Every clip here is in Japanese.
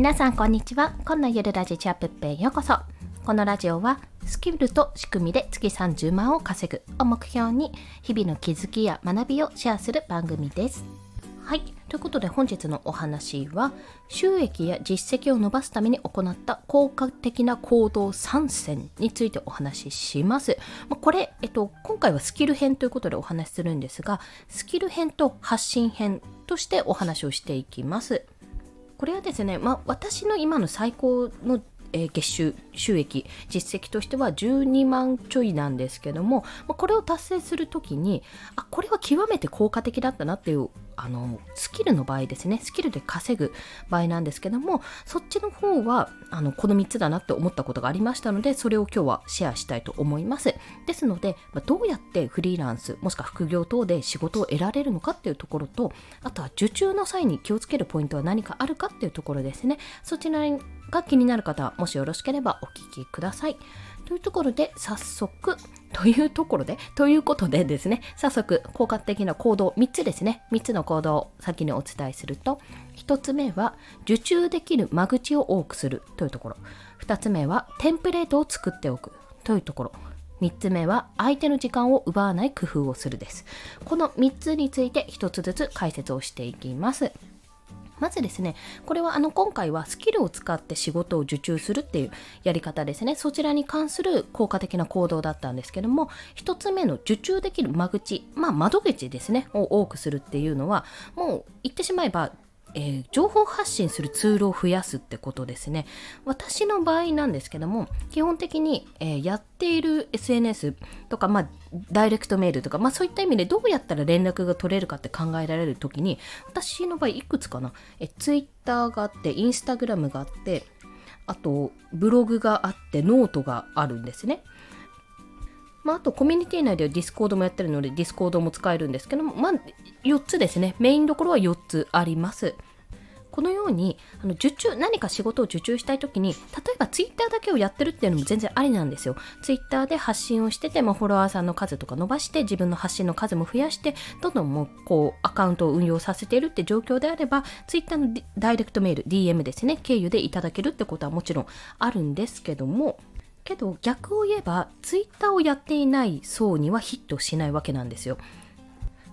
皆さんこんにちは。今のゆるラジチャップッペへようこそ。このラジオはスキルと仕組みで月30万を稼ぐ。を目標に日々の気づきや学びをシェアする番組です。はい。ということで本日のお話は収益や実績を伸ばすために行った効果的な行動3選についてお話しします。まこれ、えっと、今回はスキル編ということでお話しするんですがスキル編と発信編としてお話をしていきます。これはですね、まあ、私の今の最高のえー、月収収益実績としては12万ちょいなんですけども、まあ、これを達成する時にあこれは極めて効果的だったなっていうあのスキルの場合ですね。スキルで稼ぐ場合なんですけどもそっちの方はあのこの3つだなって思ったことがありましたのでそれを今日はシェアしたいと思います。ですので、まあ、どうやってフリーランスもしくは副業等で仕事を得られるのかっていうところとあとは受注の際に気をつけるポイントは何かあるかっていうところですね。そちらが気になる方はもしよろしければお聞きくださいというところで早速というところで、ということでですね、早速効果的な行動、3つですね、3つの行動を先にお伝えすると、1つ目は受注できる間口を多くするというところ、2つ目はテンプレートを作っておくというところ、3つ目は相手の時間を奪わない工夫をするです。この3つについて1つずつ解説をしていきます。まずですね、これはあの今回はスキルを使って仕事を受注するっていうやり方ですね。そちらに関する効果的な行動だったんですけども、1つ目の受注できる間口、まあ窓口ですね、を多くするっていうのは、もう言ってしまえばえー、情報発信するツールを増やすってことですね。私の場合なんですけども、基本的に、えー、やっている SNS とか、まあ、ダイレクトメールとか、まあ、そういった意味でどうやったら連絡が取れるかって考えられるときに、私の場合いくつかな、え、Twitter があって、Instagram があって、あと、ブログがあって、ノートがあるんですね。まあ、あとコミュニティ内では Discord もやってるので Discord も使えるんですけども、まあ、4つですね。メインどころは4つあります。このようにあの受注何か仕事を受注したい時に例えばツイッターだけをやってるっていうのも全然ありなんですよ。ツイッターで発信をしてて、まあ、フォロワーさんの数とか伸ばして自分の発信の数も増やしてどんどんもうこうアカウントを運用させているって状況であればツイッターのダイレクトメール DM ですね経由でいただけるってことはもちろんあるんですけどもけど逆を言えばツイッターをやっていない層にはヒットしないわけなんですよ。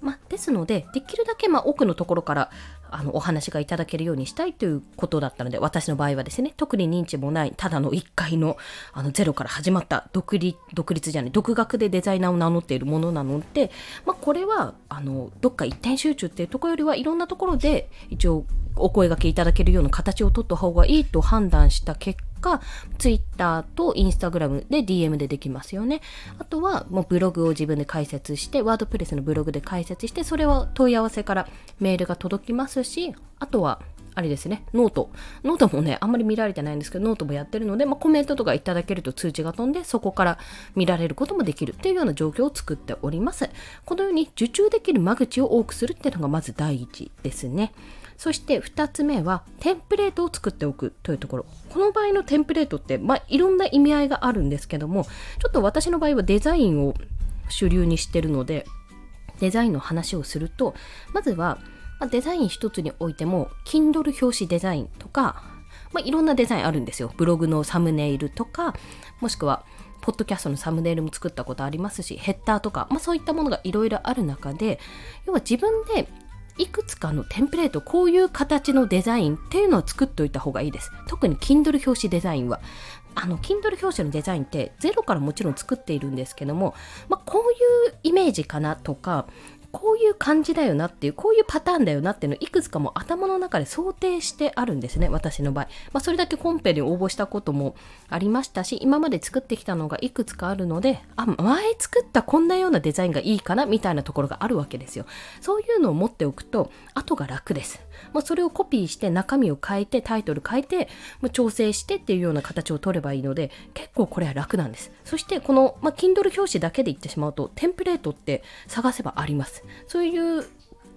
ま、ですのでできるだけま奥のところからあのお話がいただけるようにしたいということだったので私の場合はですね特に認知もないただの1回のあのゼロから始まった独立独立じゃない独学でデザイナーを名乗っているものなので、ま、これはあのどっか一点集中っていうところよりはいろんなところで一応お声がけいただけるような形を取った方がいいと判断した結か、Twitter と Instagram で DM でできますよね。あとは、もうブログを自分で解説して、ワードプレスのブログで解説して、それは問い合わせからメールが届きますし、あとは、あれですね、 note。note もね、あんまり見られてないんですけど、ノートもやってるので、まあ、コメントとかいただけると通知が飛んで、そこから見られることもできるっていうような状況を作っております。このように受注できる間口を多くするっていうのがまず第一ですね。そして2つ目はテンプレートを作っておくというところ。この場合のテンプレートって、まあ、いろんな意味合いがあるんですけどもちょっと私の場合はデザインを主流にしてるのでデザインの話をするとまずは、まあ、デザイン一つにおいても Kindle 表紙デザインとか、まあ、いろんなデザインあるんですよ。ブログのサムネイルとかもしくはポッドキャストのサムネイルも作ったことありますしヘッダーとか、まあ、そういったものがいろいろある中で要は自分でいくつかのテンプレート、こういう形のデザインっていうのを作っておいた方がいいです。特に Kindle 表紙デザインは。あの Kindle 表紙のデザインってゼロからもちろん作っているんですけども、まあ、こういうイメージかなとかこういう感じだよなっていう、こういうパターンだよなっていうのをいくつかも頭の中で想定してあるんですね、私の場合。まあ、それだけコンペに応募したこともありましたし、今まで作ってきたのがいくつかあるので、あ、前作ったこんなようなデザインがいいかなみたいなところがあるわけですよ。そういうのを持っておくと、後が楽です。まあ、それをコピーして中身を変えて、タイトル変えて、まあ、調整してっていうような形を取ればいいので、結構これは楽なんです。そして、この、まあ、Kindle 表紙だけで言ってしまうと、テンプレートって探せばあります。。そういう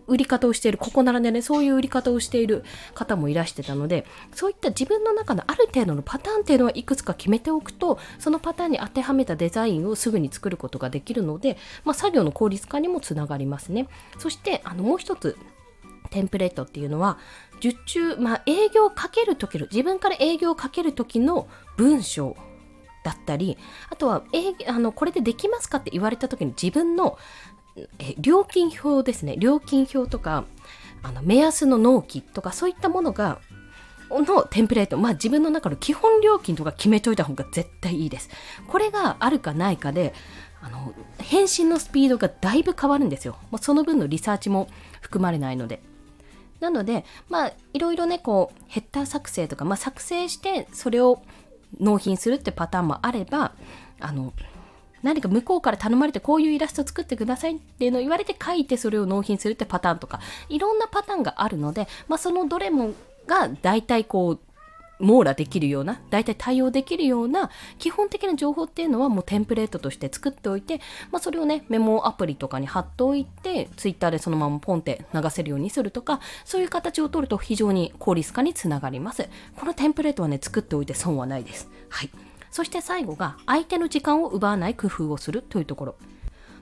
売り方をしている、ここならでね、そういう売り方をしている方もいらしてたので、そういった自分の中のある程度のパターンっていうのはいくつか決めておくと、そのパターンに当てはめたデザインをすぐに作ることができるので、まあ、作業の効率化にもつながりますね。そして、あの、もう一つ、テンプレートっていうのは受注、まあ、営業をかける時の自分から営業をかける時の文章だったりあとはえあのこれでできますかって言われた時に自分のえ料金表ですね料金表とかあの目安の納期とかそういったものがのテンプレート、まあ自分の中の基本料金とか決めといた方が絶対いいです。これがあるかないかで、あの、返信のスピードがだいぶ変わるんですよ。まあ、その分のリサーチも含まれないので。なので、まあ、いろいろね、こう、ヘッダー作成とか、まあ、作成して、それを納品するってパターンもあれば、あの、何か向こうから頼まれてこういうイラスト作ってくださいっていうのを言われて書いてそれを納品するってパターンとかいろんなパターンがあるので、まあ、そのどれもが大体こう網羅できるような大体対応できるような基本的な情報っていうのはもうテンプレートとして作っておいて、まあ、それをねメモアプリとかに貼っておいてツイッターでそのままポンって流せるようにするとかそういう形を取ると非常に効率化につながります。このテンプレートはね作っておいて損はないです。はい。そして最後が相手の時間を奪わない工夫をするというところ。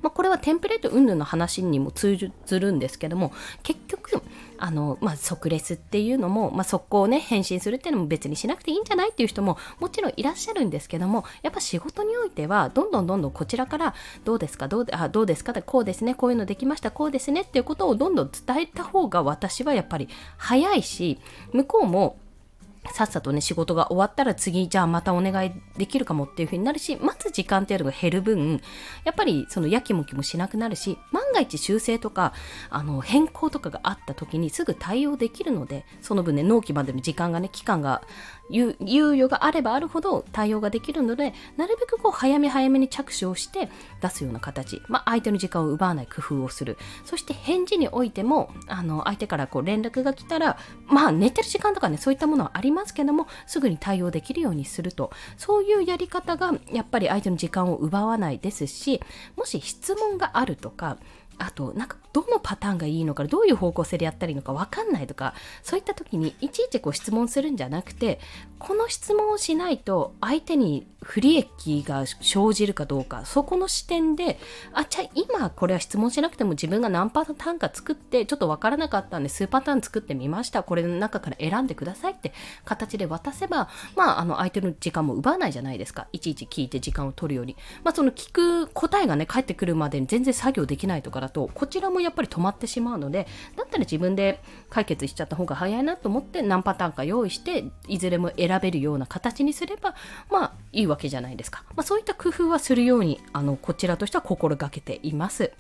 まあ、これはテンプレート云々の話にも通ずるんですけども結局あの、まあ、即レスっていうのも、まあ、速攻ね返信するっていうのも別にしなくていいんじゃないっていう人ももちろんいらっしゃるんですけどもやっぱ仕事においてはどんどんどんどんこちらからどうですかどうであどうですかこうですねこういうのできましたこうですねっていうことをどんどん伝えた方が私はやっぱり早いし向こうもさっさとね、仕事が終わったら次、じゃあまたお願いできるかもっていう風になるし、待つ時間っていうのが減る分、やっぱりそのやきもきもしなくなるし、万が一修正とか、あの、変更とかがあった時にすぐ対応できるので、その分ね、納期までの時間がね、期間が猶予があればあるほど対応ができるので、なるべくこう早め早めに着手をして出すような形、まあ、相手の時間を奪わない工夫をする。そして返事においても、あの、相手からこう連絡が来たら、まあ、寝てる時間とかね、そういったものはありますけども、すぐに対応できるようにすると、そういうやり方がやっぱり相手の時間を奪わないですし、もし質問があるとか、あとなんかどのパターンがいいのかどういう方向性でやったらいいのか分かんないとかそういった時にいちいちこう質問するんじゃなくてこの質問をしないと相手に不利益が生じるかどうか。そこの視点であじゃあ今これは質問しなくても自分が何パターンか作ってちょっと分からなかったんで数パターン作ってみました。これの中から選んでくださいって形で渡せばまああの相手の時間も奪わないじゃないですか。いちいち聞いて時間を取るより。まあその聞く答えがね返ってくるまでに全然作業できないとかだとこちらもやっぱり止まってしまうのでだったら自分で解決しちゃった方が早いなと思って何パターンか用意していずれも選べるような形にすればまあいいわけじゃないですか、まあ、そういった工夫はするようにあのこちらとしては心がけています。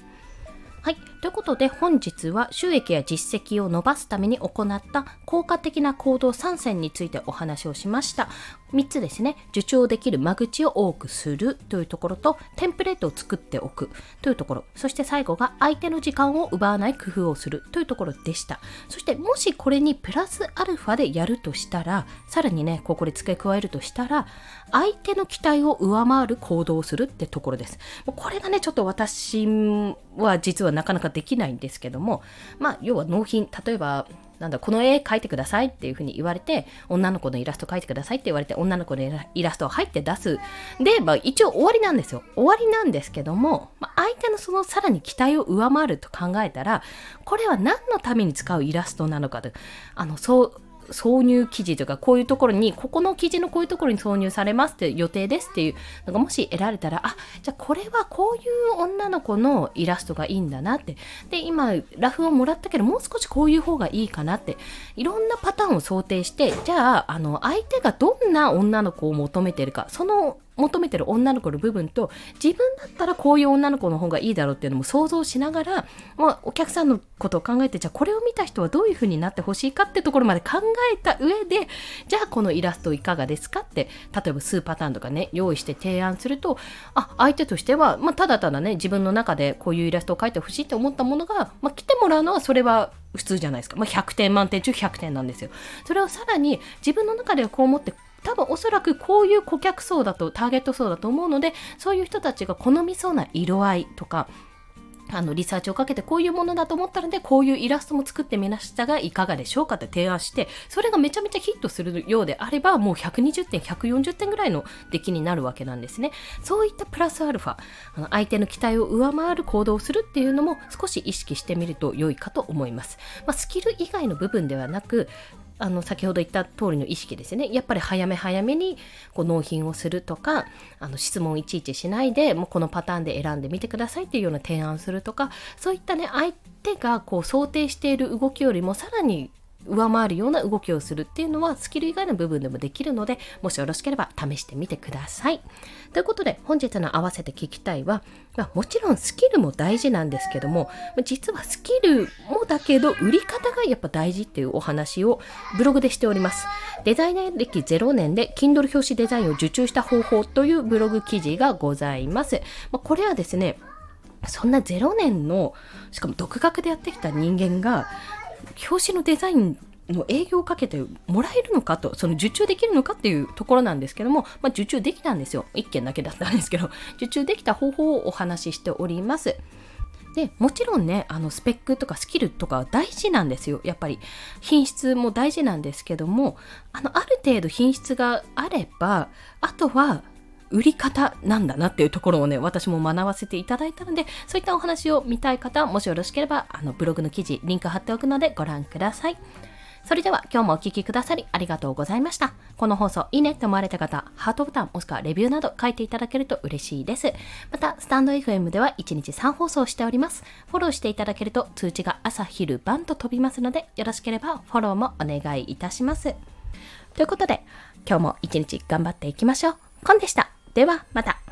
はい。ということで本日は収益や実績を伸ばすために行った効果的な行動3選についてお話をしました。3つですね。受注できる間口を多くするというところと、テンプレートを作っておくというところ。そして最後が相手の時間を奪わない工夫をするというところでした。そしてもしこれにプラスアルファでやるとしたら、さらにね、ここで付け加えるとしたら、相手の期待を上回る行動をするってところです。これがね、ちょっと私は実はなかなかできないんですけども、まあ、要は納品、例えば、なんだ、この絵描いてくださいっていうふうに言われて、女の子のイラスト描いてくださいって言われて、女の子のイラストを入って出す。で、まあ、一応終わりなんですよ。終わりなんですけども、まあ、相手のそのさらに期待を上回ると考えたら、これは何のために使うイラストなのかと。あの、そう、挿入記事とかこういうところにここの記事のこういうところに挿入されますって予定ですっていう。のがもし得られたらあじゃあこれはこういう女の子のイラストがいいんだなって。で今ラフをもらったけどもう少しこういう方がいいかなって。いろんなパターンを想定してじゃああの相手がどんな女の子を求めてるかその求めてる女の子の部分と自分だったらこういう女の子の方がいいだろうっていうのも想像しながら、まあ、お客さんのことを考えてじゃあこれを見た人はどういう風になってほしいかってところまで考えた上でじゃあこのイラストいかがですかって例えば数パターンとかね用意して提案するとあ相手としては、まあ、ただただね自分の中でこういうイラストを描いてほしいって思ったものが、まあ、来てもらうのはそれは普通じゃないですか、まあ、100点満点中100点なんですよそれをさらに自分の中ではこう思って多分おそらくこういう顧客層だとターゲット層だと思うのでそういう人たちが好みそうな色合いとかあのリサーチをかけてこういうものだと思ったのでこういうイラストも作ってみましたがいかがでしょうかって提案してそれがめちゃめちゃヒットするようであればもう120点140点ぐらいの出来になるわけなんですね。そういったプラスアルファあの相手の期待を上回る行動をするっていうのも少し意識してみると良いかと思います、まあ、スキル以外の部分ではなくあの先ほど言った通りの意識ですね。やっぱり早め早めにこう納品をするとかあの質問いちいちしないでもうこのパターンで選んでみてくださいっていうような提案するとかそういったね相手がこう想定している動きよりもさらに上回るような動きをするっていうのはスキル以外の部分でもできるのでもしよろしければ試してみてください。ということで本日の合わせて聞きたいは、まあ、もちろんスキルも大事なんですけども実はスキルもだけど売り方がやっぱ大事っていうお話をブログでしております。デザイナー歴0年で Kindle 表紙デザインを受注した方法というブログ記事がございます。まあ、これはですねそんな0年のしかも独学でやってきた人間が表紙のデザインの営業をかけてもらえるのかと、その受注できるのかっていうところなんですけども、まあ、受注できたんですよ。1件だけだったんですけど、受注できた方法をお話ししております。でもちろんねあのスペックとかスキルとか大事なんですよやっぱり品質も大事なんですけどもあのある程度品質があればあとは売り方なんだなっていうところをね、私も学ばせていただいたので、そういったお話を見たい方、もしよろしければ、あの、ブログの記事、リンク貼っておくのでご覧ください。それでは今日もお聴きくださりありがとうございました。この放送いいねって思われた方、ハートボタンもしくはレビューなど書いていただけると嬉しいです。また、スタンド FM では1日3放送しております。フォローしていただけると通知が朝昼晩と飛びますので、よろしければフォローもお願いいたします。ということで、今日も一日頑張っていきましょう。コンでした。ではまた。